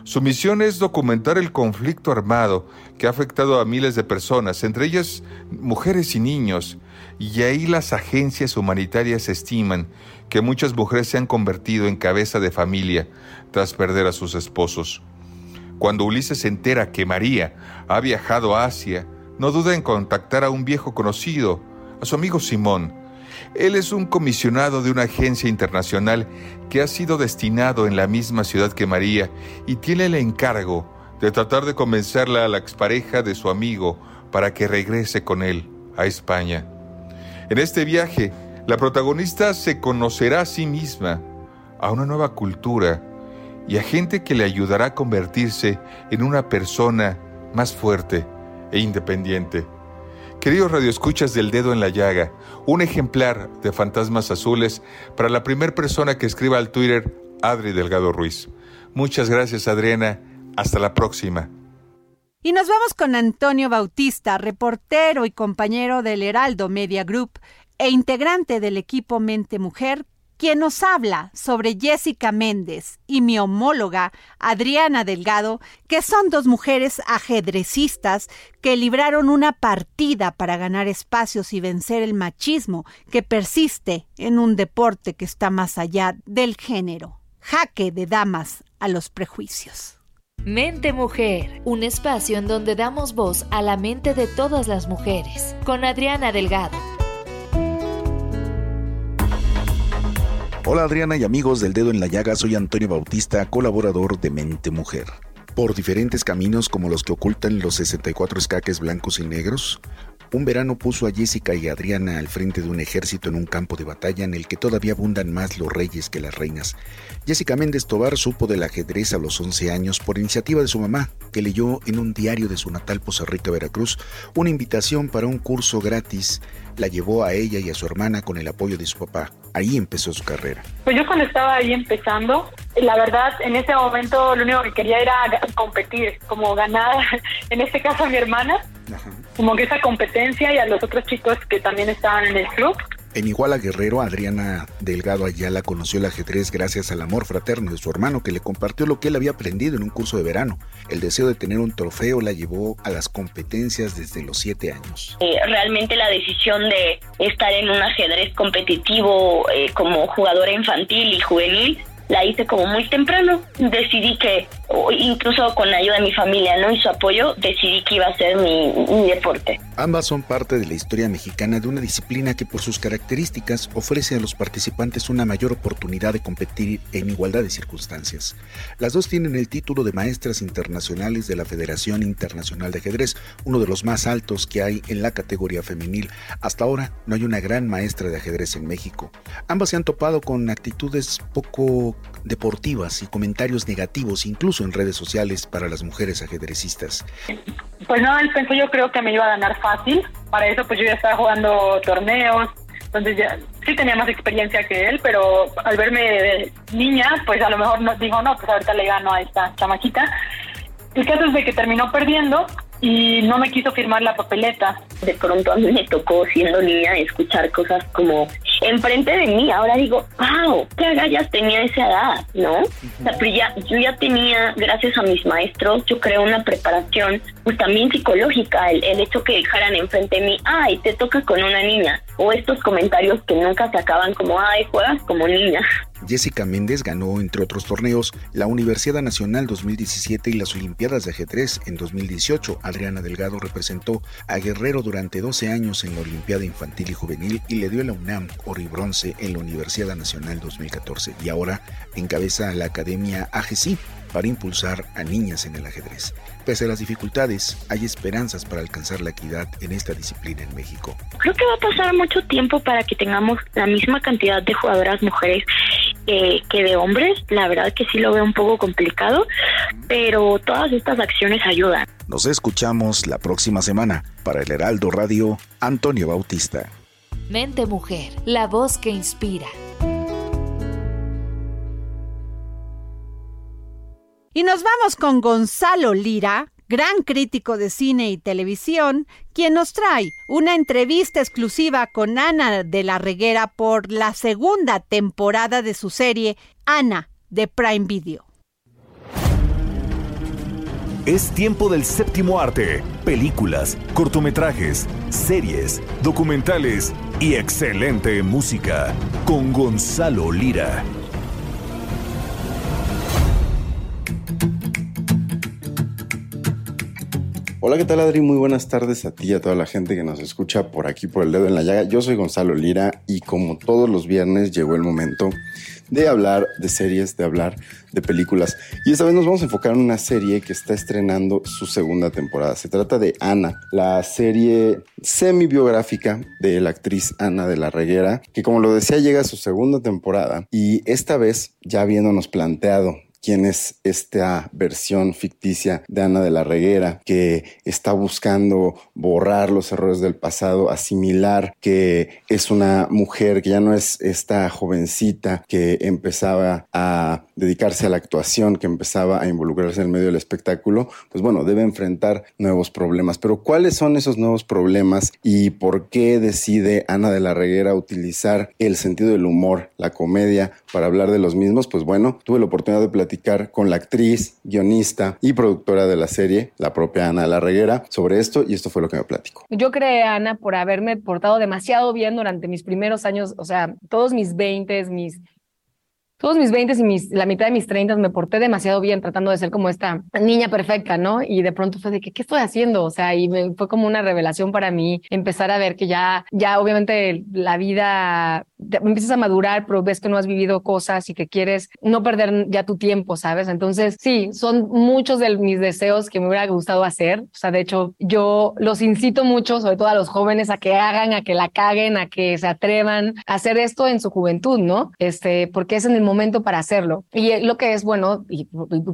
Su misión es documentar el conflicto armado que ha afectado a miles de personas, entre ellas mujeres y niños, y ahí las agencias humanitarias estiman que muchas mujeres se han convertido en cabeza de familia tras perder a sus esposos. Cuando Ulises se entera que María ha viajado a Asia, no duda en contactar a un viejo conocido, a su amigo Simón. Él es un comisionado de una agencia internacional que ha sido destinado en la misma ciudad que María y tiene el encargo de tratar de convencerla a la expareja de su amigo para que regrese con él a España. En este viaje, la protagonista se conocerá a sí misma, a una nueva cultura y a gente que le ayudará a convertirse en una persona más fuerte e independiente. Queridos radioescuchas del dedo en la llaga, un ejemplar de Fantasmas Azules para la primera persona que escriba al Twitter Adri Delgado Ruiz. Muchas gracias Adriana, hasta la próxima. Y nos vamos con Antonio Bautista, reportero y compañero del Heraldo Media Group e integrante del equipo Mente Mujer, quien nos habla sobre Jessica Méndez y mi homóloga Adriana Delgado, que son dos mujeres ajedrecistas que libraron una partida para ganar espacios y vencer el machismo que persiste en un deporte que está más allá del género. Jaque de damas a los prejuicios. Mente Mujer, un espacio en donde damos voz a la mente de todas las mujeres, con Adriana Delgado. Hola Adriana y amigos del Dedo en la Llaga, soy Antonio Bautista, colaborador de Mente Mujer. Por diferentes caminos como los que ocultan los 64 escaques blancos y negros, un verano puso a Jessica y Adriana al frente de un ejército en un campo de batalla en el que todavía abundan más los reyes que las reinas. Jessica Méndez Tobar supo del ajedrez a los 11 años por iniciativa de su mamá, que leyó en un diario de su natal Poza Rica, Veracruz, una invitación para un curso gratis. La llevó a ella y a su hermana con el apoyo de su papá Ahí empezó su carrera. Pues yo cuando estaba ahí empezando, la verdad, en ese momento lo único que quería era competir, como ganar, en este caso a mi hermana, como que esa competencia y a los otros chicos que también estaban en el club. En Iguala Guerrero, Adriana Delgado Ayala conoció el ajedrez gracias al amor fraterno de su hermano que le compartió lo que él había aprendido en un curso de verano. El deseo de tener un trofeo la llevó a las competencias desde los siete años. Eh, realmente la decisión de estar en un ajedrez competitivo eh, como jugadora infantil y juvenil la hice como muy temprano. Decidí que, incluso con la ayuda de mi familia ¿no? y su apoyo, decidí que iba a ser mi, mi, deporte. Ambas son parte de la historia mexicana de una disciplina que por sus características ofrece a los participantes una mayor oportunidad de competir en igualdad de circunstancias. Las dos tienen el título de maestras internacionales de la Federación Internacional de Ajedrez, uno de los más altos que hay en la categoría femenil. Hasta ahora no hay una gran maestra de ajedrez en México. Ambas se han topado con actitudes poco deportivas y comentarios negativos incluso en redes sociales para las mujeres ajedrecistas. Pues no, él pensó yo creo que me iba a ganar fácil. Para eso pues yo ya estaba jugando torneos, entonces ya sí tenía más experiencia que él, pero al verme de niña, pues a lo mejor no, dijo, no, pues ahorita le gano a esta chamaquita. El caso es de que terminó perdiendo y no me quiso firmar la papeleta. De pronto a mí me tocó, siendo niña, escuchar cosas como enfrente de mí. Ahora digo, wow, qué agallas tenía esa edad, ¿no? yo ya tenía, gracias a mis maestros, yo creo una preparación, pues también psicológica, el, el hecho que dejaran enfrente de mí, ay, te toca con una niña, o estos comentarios que nunca se acaban como, ay, juegas como niña. Jessica Méndez ganó, entre otros torneos, la Universidad Nacional 2017 y las Olimpiadas de Ajedrez en 2018. Adriana Delgado representó a Guerrero durante 12 años en la Olimpiada Infantil y Juvenil y le dio la UNAM oro y bronce en la Universidad Nacional 2014 y ahora encabeza la Academia AGC para impulsar a niñas en el ajedrez. Pese a las dificultades, hay esperanzas para alcanzar la equidad en esta disciplina en México. Creo que va a pasar mucho tiempo para que tengamos la misma cantidad de jugadoras mujeres eh, que de hombres. La verdad que sí lo veo un poco complicado, pero todas estas acciones ayudan. Nos escuchamos la próxima semana. Para el Heraldo Radio, Antonio Bautista. Mente Mujer, la voz que inspira. Y nos vamos con Gonzalo Lira, gran crítico de cine y televisión, quien nos trae una entrevista exclusiva con Ana de la Reguera por la segunda temporada de su serie Ana de Prime Video. Es tiempo del séptimo arte, películas, cortometrajes, series, documentales y excelente música con Gonzalo Lira. Hola, ¿qué tal Adri? Muy buenas tardes a ti y a toda la gente que nos escucha por aquí por el dedo en la llaga. Yo soy Gonzalo Lira y como todos los viernes llegó el momento de hablar de series, de hablar de películas. Y esta vez nos vamos a enfocar en una serie que está estrenando su segunda temporada. Se trata de Ana, la serie semi-biográfica de la actriz Ana de la Reguera, que como lo decía llega a su segunda temporada y esta vez ya habiéndonos planteado quién es esta versión ficticia de Ana de la Reguera, que está buscando borrar los errores del pasado, asimilar que es una mujer que ya no es esta jovencita que empezaba a dedicarse a la actuación, que empezaba a involucrarse en el medio del espectáculo, pues bueno, debe enfrentar nuevos problemas. Pero ¿cuáles son esos nuevos problemas y por qué decide Ana de la Reguera utilizar el sentido del humor, la comedia, para hablar de los mismos? Pues bueno, tuve la oportunidad de platicar con la actriz, guionista y productora de la serie, la propia Ana Larreguera, sobre esto y esto fue lo que me platicó. Yo creé Ana por haberme portado demasiado bien durante mis primeros años, o sea, todos mis 20, mis todos mis 20 y mis, la mitad de mis 30 me porté demasiado bien tratando de ser como esta niña perfecta, ¿no? Y de pronto fue de que, ¿qué estoy haciendo? O sea, y me, fue como una revelación para mí empezar a ver que ya, ya obviamente la vida empiezas a madurar, pero ves que no has vivido cosas y que quieres no perder ya tu tiempo, ¿sabes? Entonces, sí, son muchos de mis deseos que me hubiera gustado hacer. O sea, de hecho, yo los incito mucho, sobre todo a los jóvenes, a que hagan, a que la caguen, a que se atrevan a hacer esto en su juventud, ¿no? Este, porque es en el momento para hacerlo. Y lo que es bueno, y,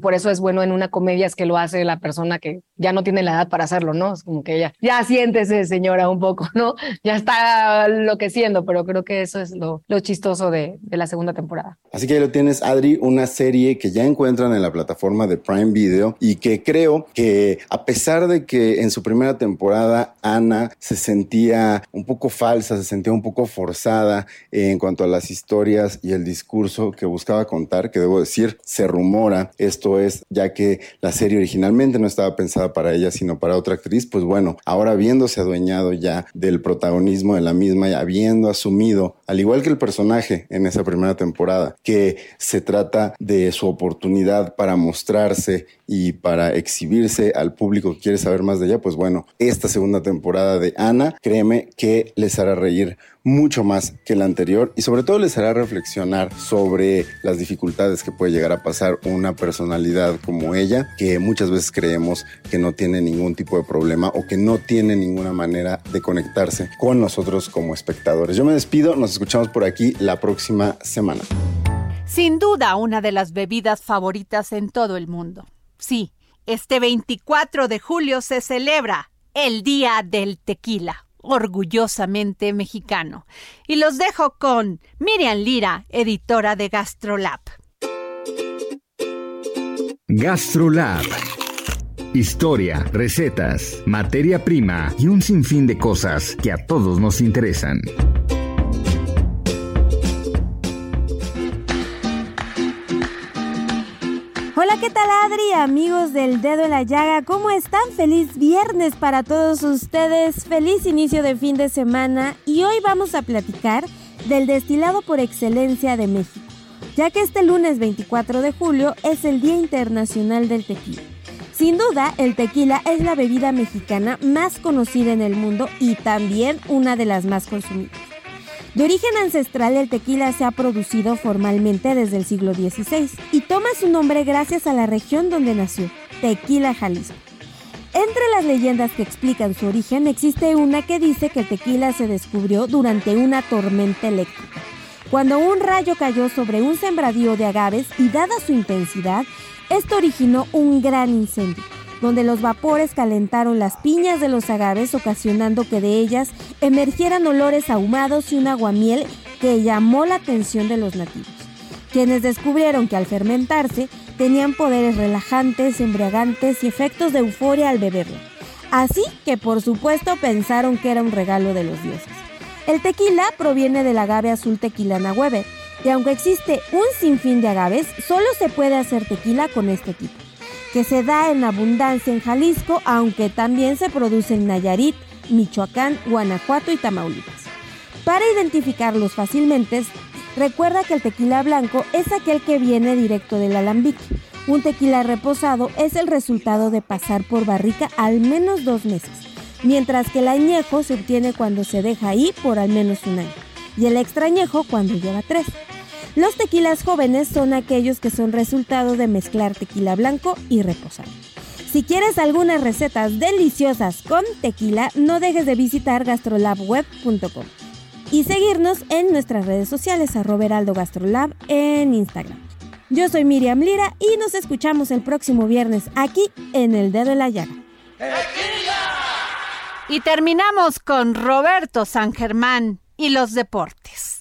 por eso es bueno en una comedia, es que lo hace la persona que ya no tiene la edad para hacerlo, ¿no? Es como que ya, ya siéntese, señora, un poco, ¿no? Ya está enloqueciendo, pero creo que eso es lo, lo chistoso de, de la segunda temporada. Así que ahí lo tienes, Adri, una serie que ya encuentran en la plataforma de Prime Video y que creo que a pesar de que en su primera temporada Ana se sentía un poco falsa, se sentía un poco forzada en cuanto a las historias y el discurso que buscaba contar, que debo decir, se rumora, esto es, ya que la serie originalmente no estaba pensada para ella, sino para otra actriz, pues bueno, ahora habiéndose adueñado ya del protagonismo de la misma y habiendo asumido, al igual que el personaje en esa primera temporada, que se trata de su oportunidad para mostrarse y para exhibirse al público que quiere saber más de ella, pues bueno, esta segunda temporada de Ana, créeme que les hará reír mucho más que la anterior y sobre todo les hará reflexionar sobre las dificultades que puede llegar a pasar una personalidad como ella, que muchas veces creemos que no tiene ningún tipo de problema o que no tiene ninguna manera de conectarse con nosotros como espectadores. Yo me despido, nos escuchamos por aquí la próxima semana. Sin duda una de las bebidas favoritas en todo el mundo. Sí, este 24 de julio se celebra el Día del Tequila orgullosamente mexicano. Y los dejo con Miriam Lira, editora de Gastrolab. Gastrolab. Historia, recetas, materia prima y un sinfín de cosas que a todos nos interesan. Hola, ¿qué tal Adri? Amigos del Dedo en la Llaga, ¿cómo están? Feliz viernes para todos ustedes, feliz inicio de fin de semana y hoy vamos a platicar del destilado por excelencia de México, ya que este lunes 24 de julio es el Día Internacional del Tequila. Sin duda, el tequila es la bebida mexicana más conocida en el mundo y también una de las más consumidas. De origen ancestral, el tequila se ha producido formalmente desde el siglo XVI y toma su nombre gracias a la región donde nació, Tequila, Jalisco. Entre las leyendas que explican su origen existe una que dice que el tequila se descubrió durante una tormenta eléctrica, cuando un rayo cayó sobre un sembradío de agaves y dada su intensidad, esto originó un gran incendio donde los vapores calentaron las piñas de los agaves, ocasionando que de ellas emergieran olores ahumados y un aguamiel que llamó la atención de los nativos, quienes descubrieron que al fermentarse tenían poderes relajantes, embriagantes y efectos de euforia al beberlo. Así que por supuesto pensaron que era un regalo de los dioses. El tequila proviene del agave azul tequilana Weber, y aunque existe un sinfín de agaves, solo se puede hacer tequila con este tipo que se da en abundancia en Jalisco, aunque también se produce en Nayarit, Michoacán, Guanajuato y Tamaulipas. Para identificarlos fácilmente, recuerda que el tequila blanco es aquel que viene directo del alambique. Un tequila reposado es el resultado de pasar por barrica al menos dos meses, mientras que el añejo se obtiene cuando se deja ahí por al menos un año, y el extrañejo cuando lleva tres. Los tequilas jóvenes son aquellos que son resultado de mezclar tequila blanco y reposado. Si quieres algunas recetas deliciosas con tequila, no dejes de visitar gastrolabweb.com y seguirnos en nuestras redes sociales a Roberaldo Gastrolab en Instagram. Yo soy Miriam Lira y nos escuchamos el próximo viernes aquí en El Dedo de la Llaga. Y terminamos con Roberto San Germán y los deportes.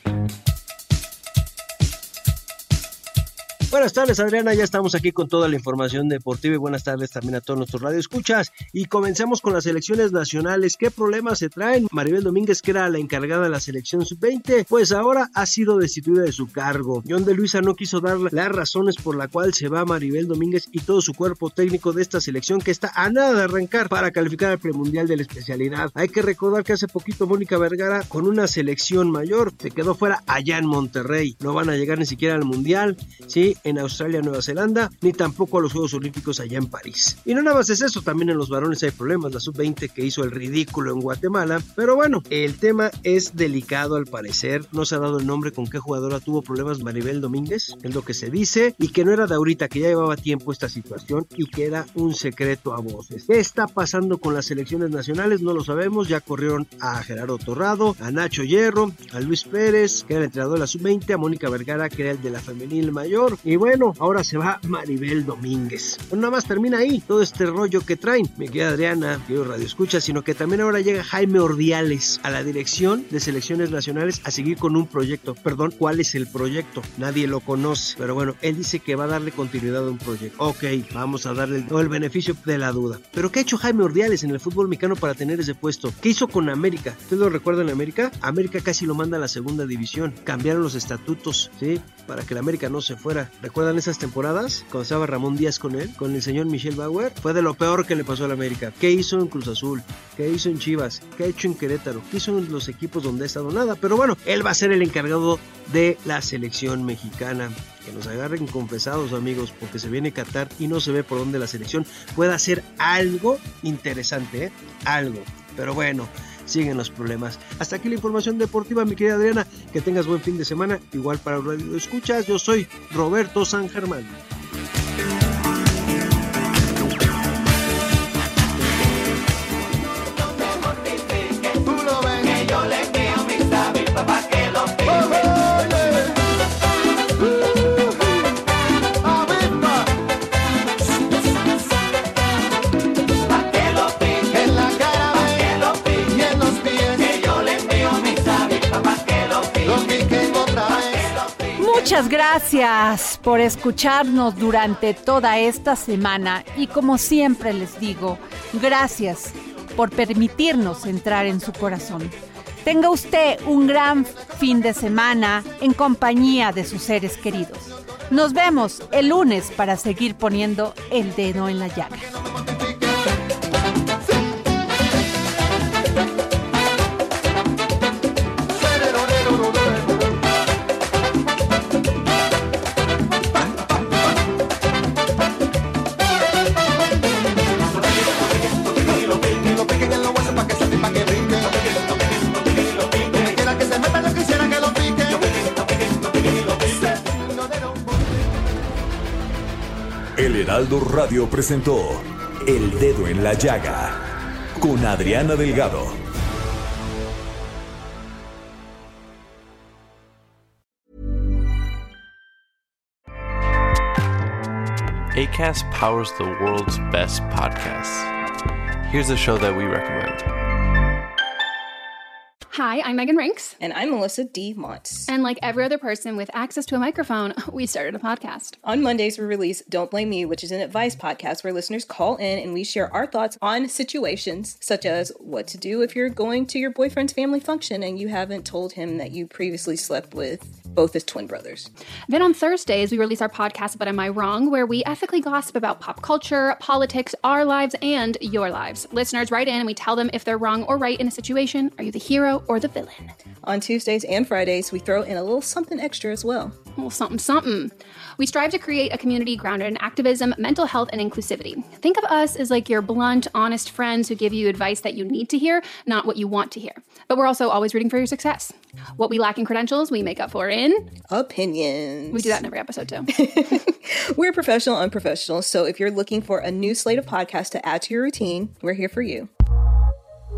Buenas tardes, Adriana. Ya estamos aquí con toda la información deportiva y buenas tardes también a todos nuestros radioescuchas. Y comencemos con las elecciones nacionales. ¿Qué problemas se traen? Maribel Domínguez, que era la encargada de la selección sub-20, pues ahora ha sido destituida de su cargo. John de Luisa no quiso dar las razones por la cual se va Maribel Domínguez y todo su cuerpo técnico de esta selección que está a nada de arrancar para calificar al premundial de la especialidad. Hay que recordar que hace poquito Mónica Vergara con una selección mayor se quedó fuera allá en Monterrey. No van a llegar ni siquiera al mundial. Sí, en Australia, Nueva Zelanda, ni tampoco a los Juegos Olímpicos allá en París. Y no nada más es eso, también en los varones hay problemas. La sub-20 que hizo el ridículo en Guatemala. Pero bueno, el tema es delicado al parecer. No se ha dado el nombre con qué jugadora tuvo problemas Maribel Domínguez, es lo que se dice, y que no era de ahorita, que ya llevaba tiempo esta situación y que era un secreto a voces. ¿Qué está pasando con las selecciones nacionales? No lo sabemos. Ya corrieron a Gerardo Torrado, a Nacho Hierro, a Luis Pérez, que era el entrenador de la sub-20, a Mónica Vergara, que era el de la femenil mayor. Bueno, ahora se va Maribel Domínguez. No nada más termina ahí todo este rollo que traen, mi querida Adriana, que radio escucha, sino que también ahora llega Jaime Ordiales a la dirección de selecciones nacionales a seguir con un proyecto. Perdón, ¿cuál es el proyecto? Nadie lo conoce, pero bueno, él dice que va a darle continuidad a un proyecto. Ok, vamos a darle el, el beneficio de la duda. Pero ¿qué ha hecho Jaime Ordiales en el fútbol mexicano para tener ese puesto? ¿Qué hizo con América? ¿Ustedes lo recuerdan en América? América casi lo manda a la segunda división. Cambiaron los estatutos, ¿sí? Para que el América no se fuera. ¿Recuerdan esas temporadas? Cuando estaba Ramón Díaz con él, con el señor Michel Bauer. Fue de lo peor que le pasó a la América. ¿Qué hizo en Cruz Azul? ¿Qué hizo en Chivas? ¿Qué ha hecho en Querétaro? ¿Qué hizo en los equipos donde ha estado nada? Pero bueno, él va a ser el encargado de la selección mexicana. Que nos agarren confesados, amigos, porque se viene Qatar y no se ve por dónde la selección pueda hacer algo interesante, ¿eh? Algo. Pero bueno, siguen los problemas. Hasta aquí la información deportiva, mi querida Adriana. Que tengas buen fin de semana. Igual para Radio Escuchas, yo soy Roberto San Germán. Gracias por escucharnos durante toda esta semana y como siempre les digo, gracias por permitirnos entrar en su corazón. Tenga usted un gran fin de semana en compañía de sus seres queridos. Nos vemos el lunes para seguir poniendo el dedo en la llaga. Heraldo Radio presentó El Dedo en la Llaga con Adriana Delgado. ACAST powers the world's best podcasts. Here's a show that we recommend. Hi, I'm Megan Rinks. And I'm Melissa D. Montz. And like every other person with access to a microphone, we started a podcast. On Mondays, we release Don't Blame Me, which is an advice podcast where listeners call in and we share our thoughts on situations such as what to do if you're going to your boyfriend's family function and you haven't told him that you previously slept with both his twin brothers. Then on Thursdays, we release our podcast, But Am I Wrong, where we ethically gossip about pop culture, politics, our lives, and your lives. Listeners write in and we tell them if they're wrong or right in a situation. Are you the hero or the villain? On Tuesdays and Fridays, we throw in a little something extra as well. Little something, something. We strive to create a community grounded in activism, mental health, and inclusivity. Think of us as like your blunt, honest friends who give you advice that you need to hear, not what you want to hear. But we're also always rooting for your success. What we lack in credentials, we make up for in opinions. We do that in every episode too. we're professional, unprofessional. So if you're looking for a new slate of podcasts to add to your routine, we're here for you.